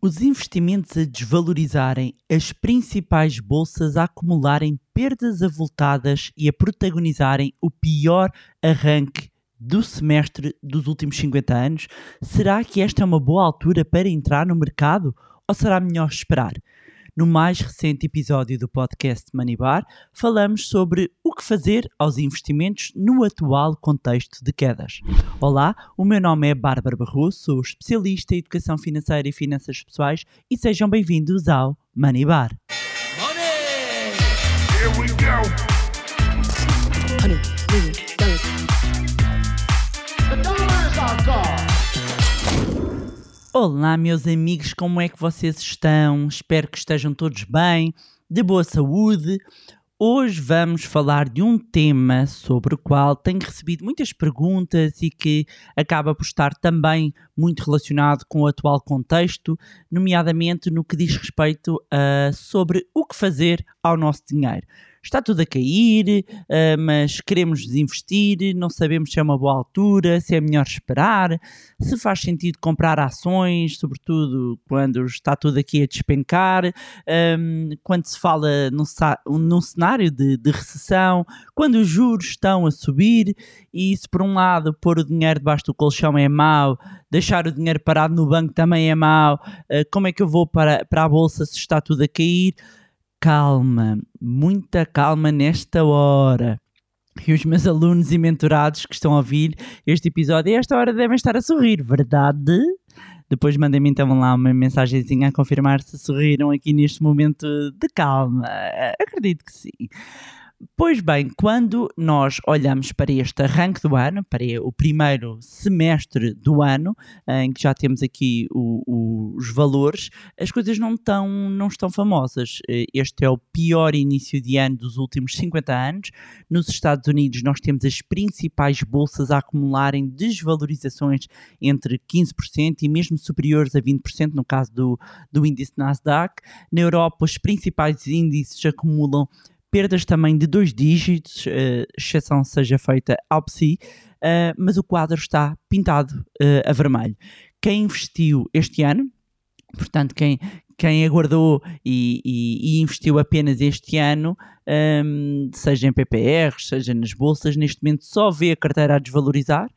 Os investimentos a desvalorizarem, as principais bolsas a acumularem perdas avultadas e a protagonizarem o pior arranque do semestre dos últimos 50 anos, será que esta é uma boa altura para entrar no mercado ou será melhor esperar? No mais recente episódio do podcast Manibar, falamos sobre o que fazer aos investimentos no atual contexto de quedas. Olá, o meu nome é Bárbara Barroso, sou especialista em educação financeira e finanças pessoais e sejam bem-vindos ao Manibar. Money! Here we go! Honey, Olá, meus amigos, como é que vocês estão? Espero que estejam todos bem, de boa saúde. Hoje vamos falar de um tema sobre o qual tenho recebido muitas perguntas e que acaba por estar também muito relacionado com o atual contexto, nomeadamente no que diz respeito a sobre o que fazer ao nosso dinheiro está tudo a cair, uh, mas queremos desinvestir, não sabemos se é uma boa altura, se é melhor esperar, se faz sentido comprar ações, sobretudo quando está tudo aqui a despencar, um, ehm, quando se fala num, num cenário de, de, recessão, quando os juros estão a subir e se por um lado pôr o dinheiro debaixo do colchão é mau, deixar o dinheiro parado no banco também é mau, uh, como é que eu vou para, para a bolsa se está tudo a cair? Calma, muita calma nesta hora. E os meus alunos e mentorados que estão a ouvir este episódio, a esta hora devem estar a sorrir, verdade? Depois mandem-me então lá uma mensagenzinha a confirmar se sorriram aqui neste momento de calma. Acredito que sim. Pois bem, quando nós olhamos para este arranque do ano, para o primeiro semestre do ano, em que já temos aqui o, o, os valores, as coisas não estão, não estão famosas. Este é o pior início de ano dos últimos 50 anos. Nos Estados Unidos, nós temos as principais bolsas a acumularem desvalorizações entre 15% e mesmo superiores a 20%, no caso do, do índice Nasdaq. Na Europa, os principais índices acumulam perdas também de dois dígitos, uh, exceção seja feita ao PSI, uh, mas o quadro está pintado uh, a vermelho. Quem investiu este ano, portanto, quem, quem aguardou e, e, e investiu apenas este ano, um, seja em PPRs, seja nas bolsas, neste momento só vê a carteira a desvalorizar.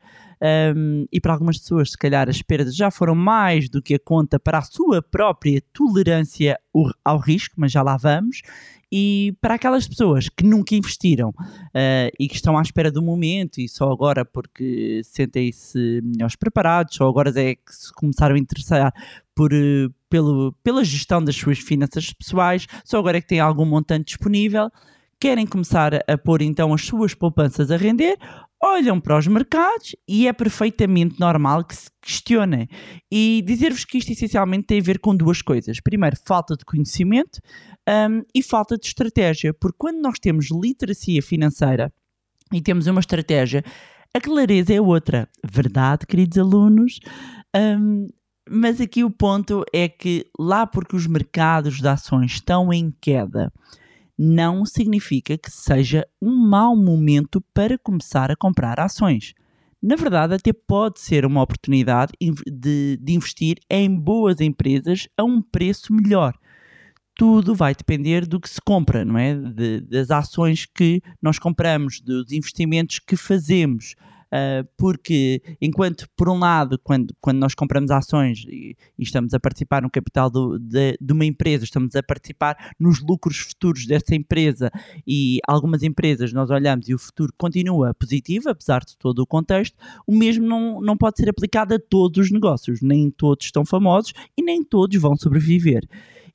Um, e para algumas pessoas, se calhar, as perdas já foram mais do que a conta para a sua própria tolerância ao risco, mas já lá vamos. E para aquelas pessoas que nunca investiram uh, e que estão à espera do momento e só agora porque sentem-se melhores preparados, só agora é que se começaram a interessar por, uh, pelo, pela gestão das suas finanças pessoais, só agora é que têm algum montante disponível, querem começar a pôr então as suas poupanças a render, olham para os mercados e é perfeitamente normal que se questionem. E dizer-vos que isto essencialmente tem a ver com duas coisas. Primeiro, falta de conhecimento um, e falta de estratégia. Porque quando nós temos literacia financeira e temos uma estratégia, a clareza é outra. Verdade, queridos alunos? Um, mas aqui o ponto é que lá porque os mercados de ações estão em queda, não significa que seja um mau momento para começar a comprar ações. Na verdade, até pode ser uma oportunidade de, de investir em boas empresas a um preço melhor tudo vai depender do que se compra, não é? De, das ações que nós compramos, dos investimentos que fazemos. Uh, porque enquanto por um lado quando, quando nós compramos ações e, e estamos a participar no capital do, de, de, uma empresa, estamos a participar nos lucros futuros dessa empresa e algumas empresas nós olhamos e o futuro continua positivo, apesar de todo o contexto, o mesmo não, não pode ser aplicado a todos os negócios, nem todos estão famosos e nem todos vão sobreviver.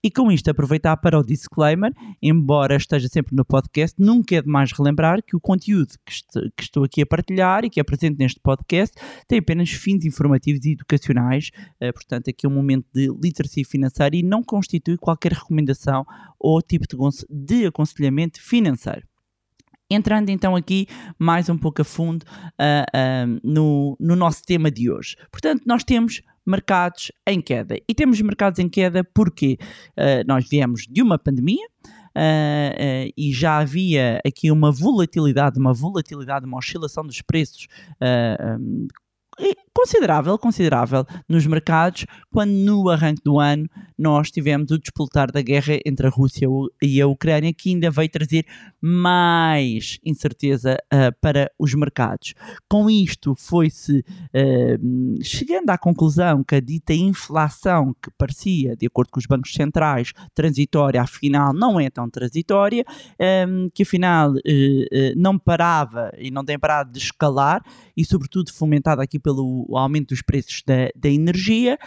E com isto, aproveitar para o disclaimer, embora esteja sempre no podcast, nunca é demais relembrar que o conteúdo que, que estou aqui a partilhar e que é presente neste podcast tem apenas fins informativos e educacionais, uh, portanto, aqui é um momento de literacia financeira e não constitui qualquer recomendação ou tipo de, de aconselhamento financeiro. Entrando então aqui mais um pouco a fundo uh, uh, no, no nosso tema de hoje. Portanto, nós temos mercados em queda. E temos mercados em queda porque uh, nós viemos de uma pandemia. Uh, uh, e já havia aqui uma volatilidade, uma volatilidade, uma oscilação dos preços um, considerável, considerável nos mercados, quando no arranque do ano nós tivemos o despoltar da guerra entre a Rússia e a Ucrânia, que ainda veio trazer mais incerteza uh, para os mercados. Com isto, foi-se uh, chegando à conclusão que a dita inflação, que parecia, de acordo com os bancos centrais, transitória, afinal não é tão transitória, um, que afinal uh, não parava e não tem parado de escalar e, sobretudo, fomentada aqui pelo aumento dos preços da, da energia,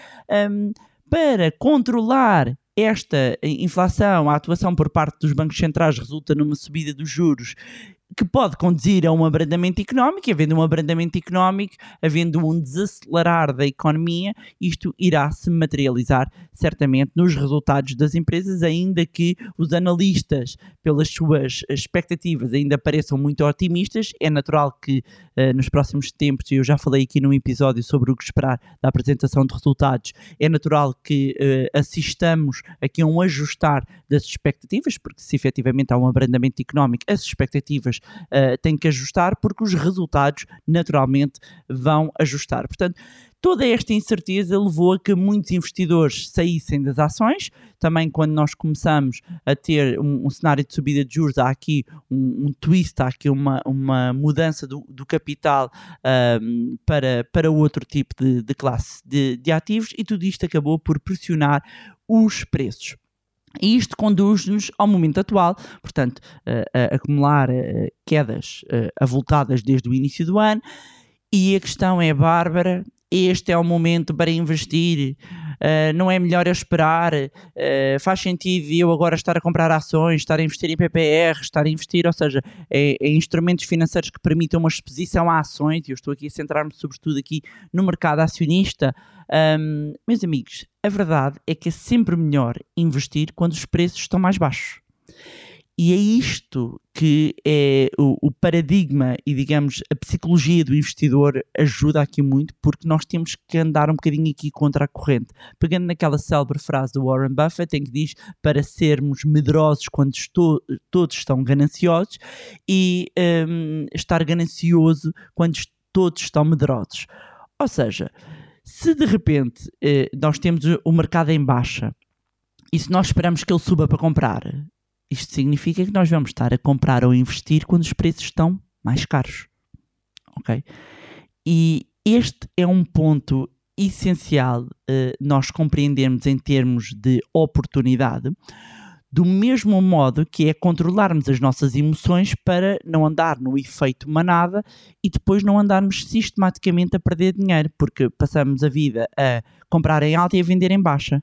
um, para controlar esta inflação, a atuação por parte dos bancos centrais resulta numa subida dos juros que pode conduzir a um abrandamento económico, e havendo um abrandamento económico, havendo um desacelerar da economia, isto irá se materializar certamente nos resultados das empresas, ainda que os analistas, pelas suas expectativas, ainda pareçam muito otimistas. É natural que uh, nos próximos tempos, e eu já falei aqui num episódio sobre o que esperar da apresentação de resultados, é natural que uh, assistamos aqui a um ajustar das expectativas, porque se efetivamente há um abrandamento económico, as expectativas uh, têm que ajustar, porque os resultados naturalmente vão ajustar. Portanto, Toda esta incerteza levou a que muitos investidores saíssem das ações. Também, quando nós começamos a ter um, um cenário de subida de juros, há aqui um, um twist, há aqui uma, uma mudança do, do capital um, para, para outro tipo de, de classe de, de ativos, e tudo isto acabou por pressionar os preços. E isto conduz-nos ao momento atual, portanto, a, acumular a, quedas a, avultadas desde o início do ano. E a questão é, Bárbara, este é o momento para investir, uh, não é melhor eu esperar, uh, faz sentido eu agora estar a comprar ações, estar a investir em PPR, estar a investir, ou seja, em, em instrumentos financeiros que permitam uma exposição a ações, e eu estou aqui a centrar-me sobretudo aqui no mercado acionista. Um, meus amigos, a verdade é que é sempre melhor investir quando os preços estão mais baixos. E é isto que é o, o, paradigma e, digamos, a psicologia do investidor ajuda aqui muito, porque nós temos que andar um bocadinho aqui contra a corrente. Pegando naquela célebre frase do Warren Buffett, em que diz para sermos medrosos quando estou, todos estão gananciosos e um, estar ganancioso quando todos estão medrosos. Ou seja, se de repente eh, nós temos o mercado em baixa e se nós esperamos que ele suba para comprar, isto significa que nós vamos estar a comprar ou investir quando os preços estão mais caros. Ok? E este é um ponto essencial uh, nós compreendermos em termos de oportunidade, do mesmo modo que é controlarmos as nossas emoções para não andar no efeito manada e depois não andarmos sistematicamente a perder dinheiro, porque passamos a vida a comprar em alta e a vender em baixa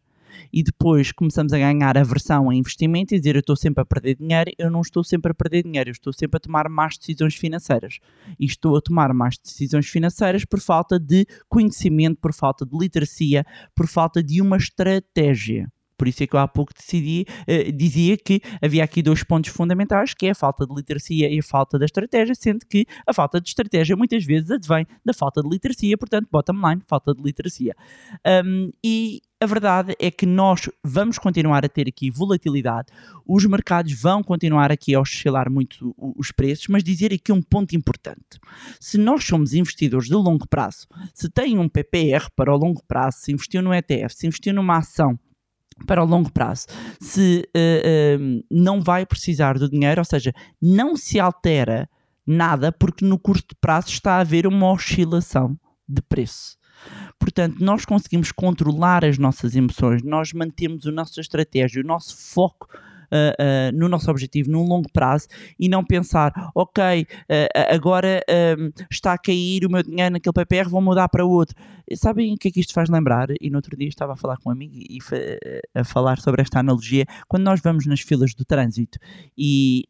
e depois começamos a ganhar aversão a investimento e dizer eu estou sempre a perder dinheiro, eu não estou sempre a perder dinheiro, eu estou sempre a tomar más decisões financeiras. E estou a tomar más decisões financeiras por falta de conhecimento, por falta de literacia, por falta de uma estratégia. Por isso é que eu há pouco decidi, uh, dizia que havia aqui dois pontos fundamentais, que é a falta de literacia e a falta da estratégia, sendo que a falta de estratégia muitas vezes advém da falta de literacia, portanto, bottom line, falta de literacia. Um, e a verdade é que nós vamos continuar a ter aqui volatilidade, os mercados vão continuar aqui a oscilar muito os preços, mas dizer aqui um ponto importante. Se nós somos investidores de longo prazo, se tem um PPR para o longo prazo, se investiu no ETF, se investiu numa ação para o longo prazo, se uh, uh, não vai precisar do dinheiro, ou seja, não se altera nada porque no curto prazo está a haver uma oscilação de preço. Portanto, nós conseguimos controlar as nossas emoções, nós mantemos a nossa estratégia, o nosso foco uh, no nosso objetivo num longo prazo e não pensar, ok, uh, agora está a cair o meu dinheiro naquele PPR, vou mudar para outro. Sabem o que é que isto faz lembrar? E no outro dia estava a falar com um amigo e a falar sobre esta analogia. Quando nós vamos nas filas do trânsito e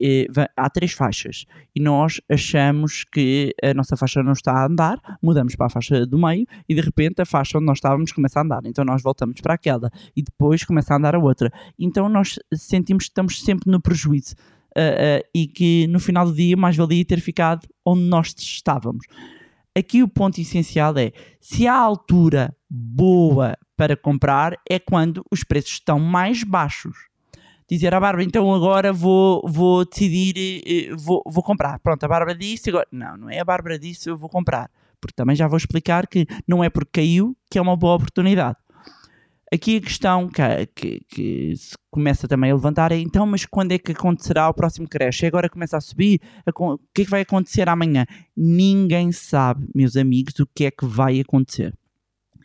há três faixas e nós achamos que a nossa faixa não está a andar, mudamos para a faixa do meio e de repente a faixa onde nós estávamos começa a andar. Então nós voltamos para aquela e depois começa a andar a outra. Então nós sentimos que estamos sempre no prejuízo uh, uh, e que no final do dia mais valia ter ficado onde nós estávamos. Aqui o ponto essencial é se a altura boa para comprar é quando os preços estão mais baixos. Dizer à Bárbara, então agora vou, vou decidir, eh, vou, vou comprar. Pronto, a Bárbara disse, agora. Não, não é a Bárbara disse, eu vou comprar. Porque também já vou explicar que não é porque caiu que é uma boa oportunidade. Aqui a questão que, que, que, se começa também a levantar é então, mas quando é que acontecerá o próximo crash? Agora começa a subir? O que é que vai acontecer amanhã? Ninguém sabe, meus amigos, o que é que vai acontecer.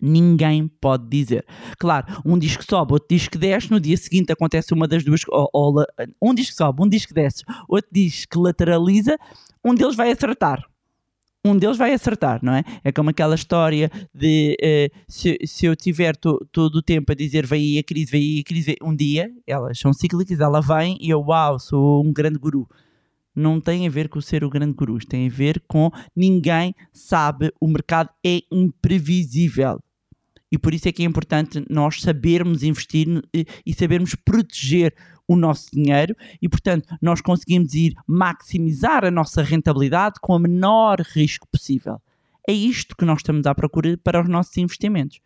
Ninguém pode dizer. Claro, um diz que sobe, outro diz que desce, no dia seguinte acontece uma das duas. Ou, ou, um diz que sobe, um diz que desce, outro diz que lateraliza, um deles vai acertar um deles vai acertar, não é? É como aquela história de uh, se, se eu tiver to, todo o tempo a dizer vem aí a crise, vem aí a crise, um dia elas são cíclicas, ela vem e eu, uau, sou um grande guru. Não tem a ver com ser o grande guru, tem a ver com ninguém sabe, o mercado é imprevisível. E por isso é que é importante nós sabermos investir e sabermos proteger o nosso dinheiro e, portanto, nós conseguimos ir maximizar a nossa rentabilidade com o menor risco possível. É isto que nós estamos à procura para os nossos investimentos.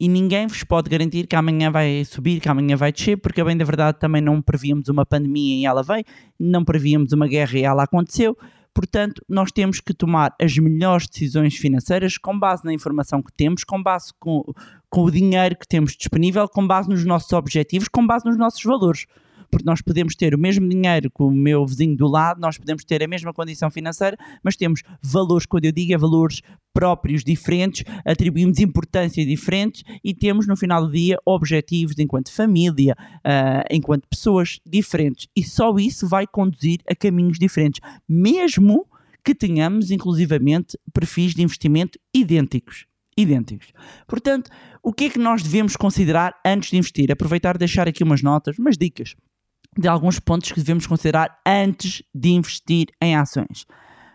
E ninguém vos pode garantir que amanhã vai subir, que amanhã vai descer, porque, bem da verdade, também não prevíamos uma pandemia e ela veio, não prevíamos uma guerra e ela aconteceu. Portanto, nós temos que tomar as melhores decisões financeiras com base na informação que temos, com base com, com o dinheiro que temos disponível, com base nos nossos objetivos, com base nos nossos valores porque nós podemos ter o mesmo dinheiro que o meu vizinho do lado, nós podemos ter a mesma condição financeira, mas temos valores, quando eu digo é valores próprios diferentes, atribuímos importância diferentes e temos no final do dia objetivos enquanto família, uh, enquanto pessoas diferentes. E só isso vai conduzir a caminhos diferentes, mesmo que tenhamos inclusivamente perfis de investimento idênticos idênticos. Portanto, o que é que nós devemos considerar antes de investir? Aproveitar e deixar aqui umas notas, umas dicas de alguns pontos que devemos considerar antes de investir em ações.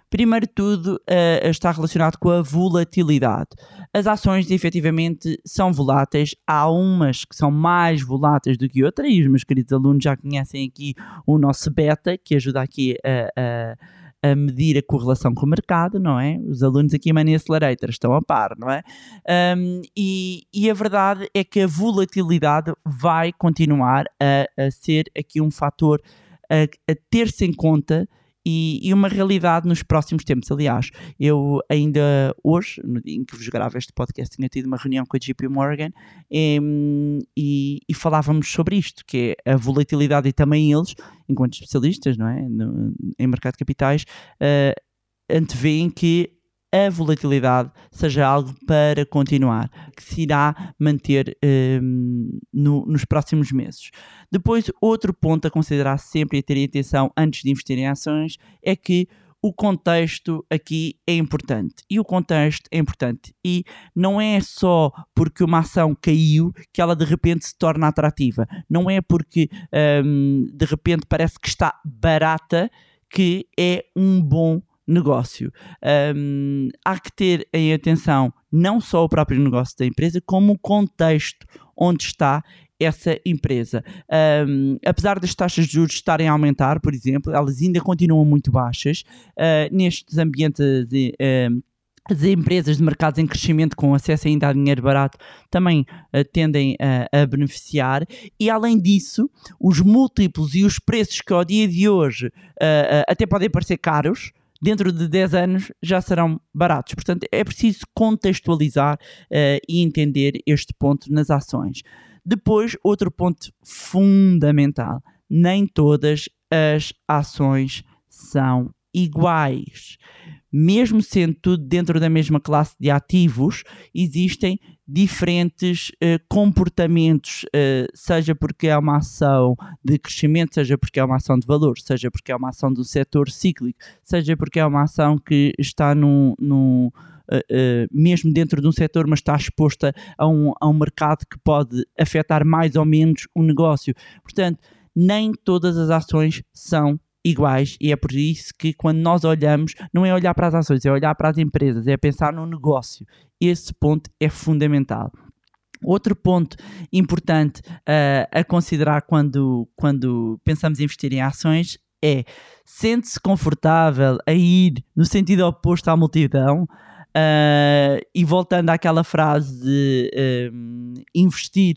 Primeiro de tudo, uh, está relacionado com a volatilidade. As ações efetivamente são voláteis, há umas que são mais voláteis do que outras, e os meus queridos alunos já conhecem aqui o nosso beta, que ajuda aqui a. Uh, uh, a medir a correlação com o mercado, não é? Os alunos aqui em Money Accelerator estão a par, não é? Um, e, e, a verdade é que a volatilidade vai continuar a, a ser aqui um fator a, a ter-se em conta e, e, uma realidade nos próximos tempos. Aliás, eu ainda hoje, no dia em que vos gravo este podcast, tinha tido uma reunião com a JP Morgan e, e, falávamos sobre isto, que é a volatilidade e também eles, enquanto especialistas não é? No, em mercado de capitais, uh, antevêem que a volatilidade seja algo para continuar, que se irá manter um, no, nos próximos meses. Depois, outro ponto a considerar sempre e ter atenção antes de investir em ações é que o contexto aqui é importante. E o contexto é importante. E não é só porque uma ação caiu que ela de repente se torna atrativa. Não é porque um, de repente parece que está barata que é um bom negócio. Um, há que ter em atenção não só o próprio negócio da empresa, como o contexto onde está essa empresa. Um, apesar das taxas de juros estarem a aumentar, por exemplo, elas ainda continuam muito baixas. Uh, nestes ambientes de, as empresas de mercados em crescimento com acesso ainda a dinheiro barato também uh, tendem a beneficiar e além disso os múltiplos e os preços que ao dia de hoje uh, até podem parecer caros dentro de 10 anos já serão baratos. Portanto, é preciso contextualizar uh, e entender este ponto nas ações. Depois, outro ponto fundamental: nem todas as ações são iguais mesmo sendo tudo dentro da mesma classe de ativos, existem diferentes uh, comportamentos, uh, seja porque é uma ação de crescimento, seja porque é uma ação de valor, seja porque é uma ação do setor cíclico, seja porque é uma ação que está no, no uh, mesmo dentro de um setor, mas está exposta a um, a um mercado que pode afetar mais ou menos o negócio. Portanto, nem todas as ações são iguais e é por isso que quando nós olhamos, não é olhar para as ações, é olhar para as empresas, é pensar no negócio. Esse ponto é fundamental. Outro ponto importante uh, a considerar quando, quando pensamos em investir em ações é sente-se confortável a ir no sentido oposto à multidão. Uh, e voltando àquela frase de uh, investir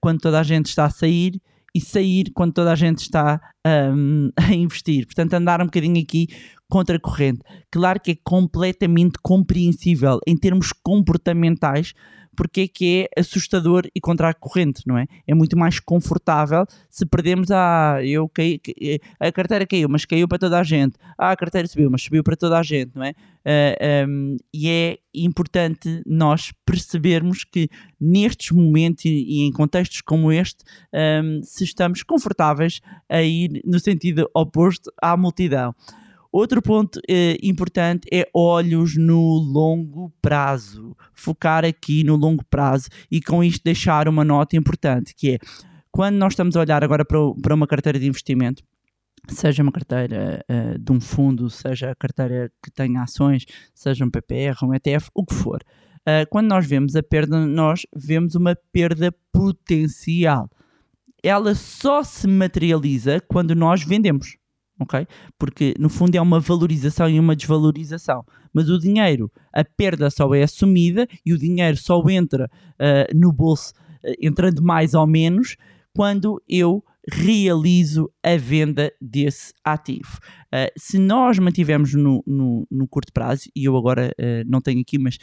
quando toda a gente está a sair, e sair quando toda a gente está um, a investir. Portanto, andar um bocadinho aqui contracorrente. Claro que é completamente compreensível em termos comportamentais porque é que é assustador e contra a corrente, não é? É muito mais confortável se perdemos a ah, eu caí, a carteira caiu, mas caiu para toda a gente. Ah, a carteira subiu, mas subiu para toda a gente, não é? Uh, ah, um, e é importante nós percebermos que nestes momentos e, em contextos como este, um, se estamos confortáveis a ir no sentido oposto à multidão. Outro ponto eh, importante é olhos no longo prazo. Focar aqui no longo prazo e com isto deixar uma nota importante, que é quando nós estamos a olhar agora para, para uma carteira de investimento, seja uma carteira uh, de um fundo, seja a carteira que tenha ações, seja um PPR, um ETF, o que for. Uh, quando nós vemos a perda, nós vemos uma perda potencial. Ela só se materializa quando nós vendemos ok? Porque no fundo é uma valorização e uma desvalorização. Mas o dinheiro, a perda só é assumida e o dinheiro só entra uh, no bolso, uh, entrando mais ou menos, quando eu realizo a venda desse ativo. Uh, se nós mantivermos no, no, no, curto prazo, e eu agora não tenho aqui, mas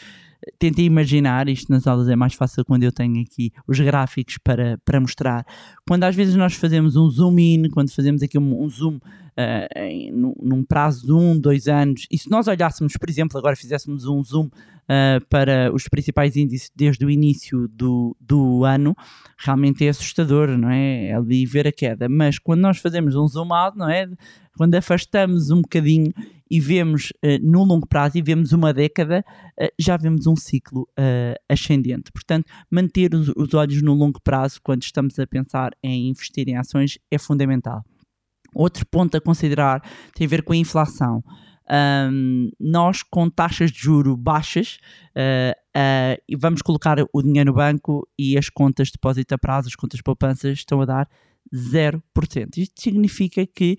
tentei imaginar, isto nas aulas é mais fácil quando eu tenho aqui os gráficos para, para mostrar. Quando às vezes nós fazemos um zoom in, quando fazemos aqui um, um zoom uh, em, num, prazo de um, dois anos, e se nós olhássemos, por exemplo, agora fizéssemos um zoom uh, para os principais índices desde o início do, do ano, realmente é assustador, não é? É ali ver a queda. Mas quando nós fazemos um zoom out, não é? Quando afastamos um bocadinho e vemos uh, no longo prazo e vemos uma década, uh, já vemos um ciclo uh, ascendente. Portanto, manter os, os, olhos no longo prazo quando estamos a pensar em investir em ações é fundamental. Outro ponto a considerar tem a ver com a inflação. Um, nós, com taxas de juro baixas, vamos colocar o dinheiro no banco e as contas de depósito a prazo, as contas de poupança, estão a dar 0%. Isto significa que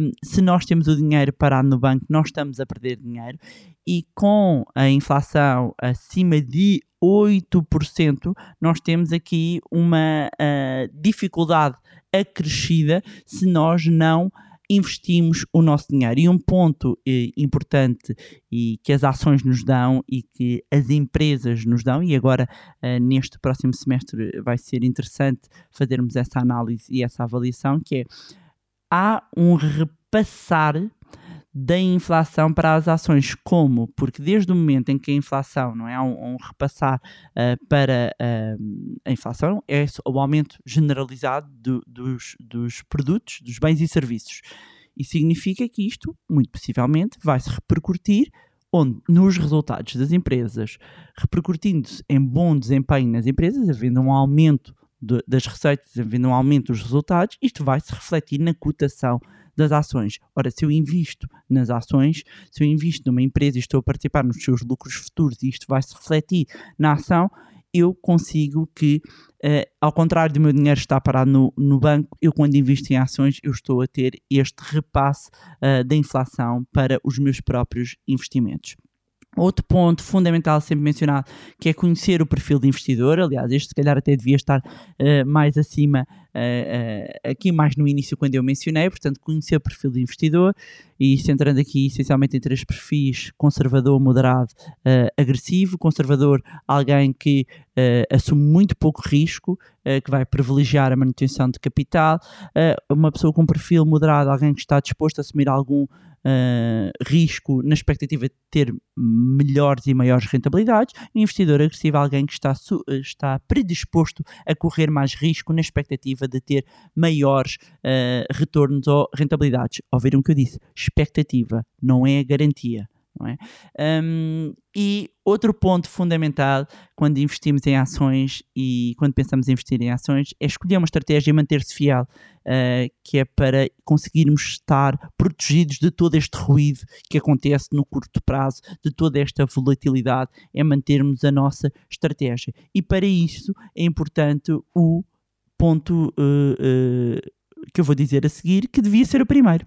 um, se nós temos o dinheiro parado no banco, nós estamos a perder dinheiro e com a inflação acima de 8%, nós temos aqui uma uh, dificuldade acrescida se nós não investimos o nosso dinheiro. E um ponto eh, importante e que as ações nos dão e que as empresas nos dão, e agora eh, neste próximo semestre vai ser interessante fazermos essa análise e essa avaliação, que é há um repassar da inflação para as ações. Como? Porque desde o momento em que a inflação, não é um, um repassar uh, para uh, a inflação, é o aumento generalizado do, dos, dos produtos, dos bens e serviços. E significa que isto, muito possivelmente, vai se repercutir onde, nos resultados das empresas, repercutindo-se em bom desempenho nas empresas, havendo um aumento de, das receitas, havendo um aumento dos resultados, isto vai se refletir na cotação das ações. Ora, se eu invisto nas ações, se eu invisto numa empresa e estou a participar nos seus lucros futuros e isto vai se refletir na ação, eu consigo que, uh, ao contrário do meu dinheiro estar parado no, no banco, eu quando invisto em ações, eu estou a ter este repasse uh, da inflação para os meus próprios investimentos. Outro ponto fundamental sempre mencionado que é conhecer o perfil de investidor. Aliás, este se calhar até devia estar uh, mais acima, uh, uh, aqui mais no início, quando eu mencionei. Portanto, conhecer o perfil de investidor e centrando aqui essencialmente em três perfis: conservador, moderado, agressivo. Conservador, alguém que assume muito pouco risco, que vai privilegiar a manutenção de capital. uma pessoa com perfil moderado, alguém que está disposto a assumir algum uh, risco na expectativa de ter melhores e maiores rentabilidades, um investidor agressivo é alguém que está, está predisposto a correr mais risco na expectativa de ter maiores uh, retornos ou rentabilidades. Ouviram o que eu disse? Expectativa, não é garantia não é? Um, e outro ponto fundamental quando investimos em ações e quando pensamos em investir em ações é escolher uma estratégia e manter-se fiel, uh, que é para conseguirmos estar protegidos de todo este ruído que acontece no curto prazo, de toda esta volatilidade, é mantermos a nossa estratégia. E para isso é importante o ponto uh, uh, que eu vou dizer a seguir, que devia ser o primeiro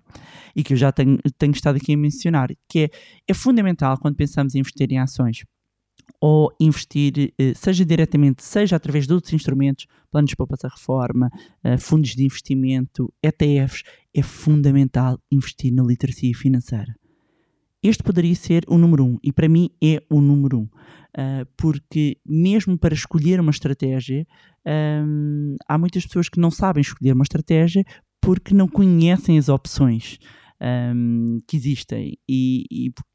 e que eu já tenho, tenho estado aqui a mencionar, que é, é fundamental quando pensamos em investir em ações ou investir, eh, seja diretamente, seja através de outros instrumentos, planos de poupança reforma, eh, fundos de investimento, ETFs, é fundamental investir na literacia financeira. este poderia ser o número um e para mim é o número um, uh, porque mesmo para escolher uma estratégia, um, há muitas pessoas que não sabem escolher uma estratégia porque não conhecem as opções um, que existem e,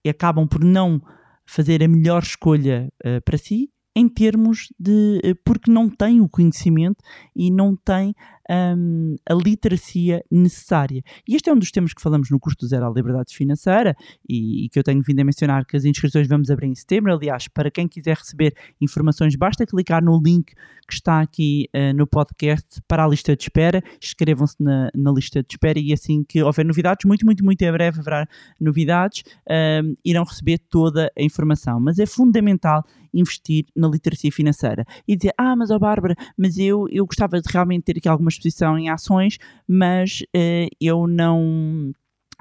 e, acabam por não fazer a melhor escolha uh, para si em termos de. Eh, porque não têm o conhecimento e não têm um, a literacia necessária. E este é um dos temas que falamos no curso do Zero à Liberdade Financeira e, e, que eu tenho vindo a mencionar que as inscrições vamos abrir em setembro. Aliás, para quem quiser receber informações, basta clicar no link que está aqui uh, no podcast para a lista de espera. Inscrevam-se na, na, lista de espera e assim que houver novidades, muito, muito, muito em breve haverá novidades, um, irão receber toda a informação. Mas é fundamental investir na literacia financeira e dizer, ah, mas ó oh, Bárbara, mas eu, eu gostava de realmente ter aqui alguma exposição em ações, mas uh, eu não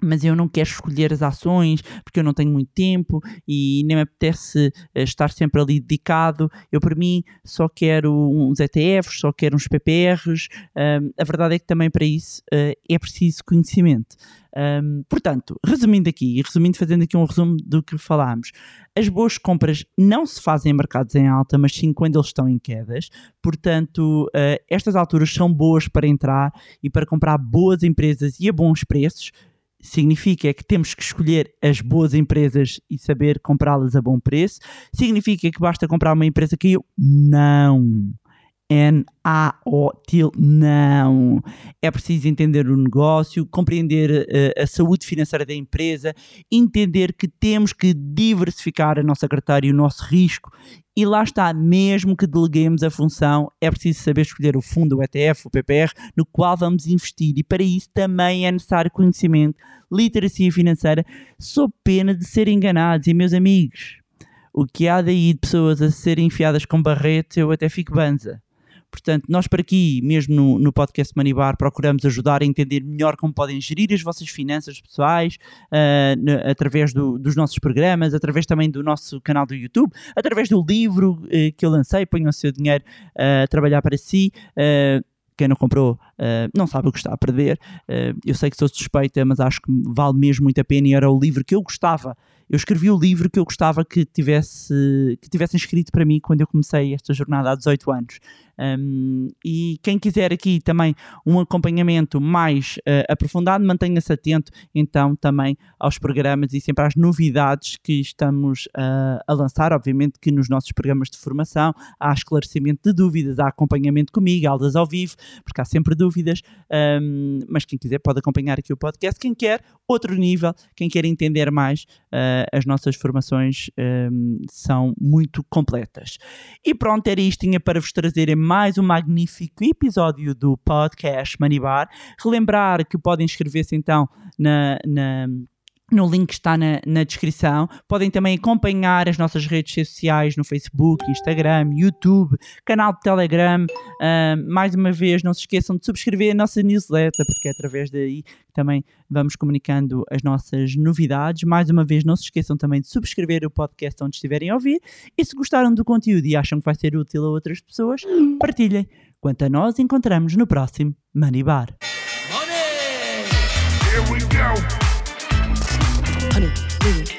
mas eu não quero escolher as ações porque eu não tenho muito tempo e nem me apetece eh, estar sempre ali dedicado. Eu, por mim, só quero uns ETFs, só quero uns PPRs. Um, a verdade é que também para isso uh, é preciso conhecimento. Um, portanto, resumindo aqui, e resumindo, fazendo aqui um resumo do que falámos, as boas compras não se fazem em mercados em alta, mas sim quando eles estão em quedas. Portanto, uh, estas alturas são boas para entrar e para comprar boas empresas e a bons preços significa que temos que escolher as boas empresas e saber comprá-las a bom preço. Significa que basta comprar uma empresa que eu não. N-A-O-T-I-L, não. É preciso entender o negócio, compreender uh, a saúde financeira da empresa, entender que temos que diversificar a nossa carteira e o nosso risco. E lá está, mesmo que deleguemos a função, é preciso saber escolher o fundo, o ETF, o PPR, no qual vamos investir. E para isso também é necessário conhecimento, literacia financeira, sob pena de ser enganados. E meus amigos, o que há daí de pessoas a serem enfiadas com barretes, eu até fico banza Portanto, nós para aqui, mesmo no, no podcast Manibar, procuramos ajudar a entender melhor como podem gerir as vossas finanças pessoais uh, através do, dos nossos programas, através também do nosso canal do YouTube, através do livro uh, que eu lancei, Ponham o seu dinheiro uh, a trabalhar para si. quem não comprou não sabe o que está a perder. eu sei que sou suspeita, mas acho que vale mesmo muito a pena e era o livro que eu gostava eu escrevi o livro que eu gostava que tivesse, que tivessem escrito para mim quando eu comecei esta jornada há 18 anos. Um, e quem quiser aqui também um acompanhamento mais uh, aprofundado, mantenha-se atento então também aos programas e sempre às novidades que estamos uh, a lançar. Obviamente que nos nossos programas de formação há esclarecimento de dúvidas, há acompanhamento comigo, aulas ao vivo, porque há sempre dúvidas. Um, mas quem quiser pode acompanhar aqui o podcast. Quem quer outro nível, quem quer entender mais, uh, as nossas formações um, são muito completas. E pronto, era isto. Tinha para vos trazer mais um magnífico episódio do podcast Manibar. Relembrar que podem inscrever-se então na, na no link que está na, na, descrição. Podem também acompanhar as nossas redes sociais no Facebook, Instagram, YouTube, canal de Telegram. Uh, mais uma vez, não se esqueçam de subscrever a nossa newsletter, porque é através daí que também vamos comunicando as nossas novidades. Mais uma vez, não se esqueçam também de subscrever o podcast onde estiverem a ouvir. E se gostaram do conteúdo e acham que vai ser útil a outras pessoas, partilhem. Quanto a nós, encontramos no próximo Money Bar. Money! Here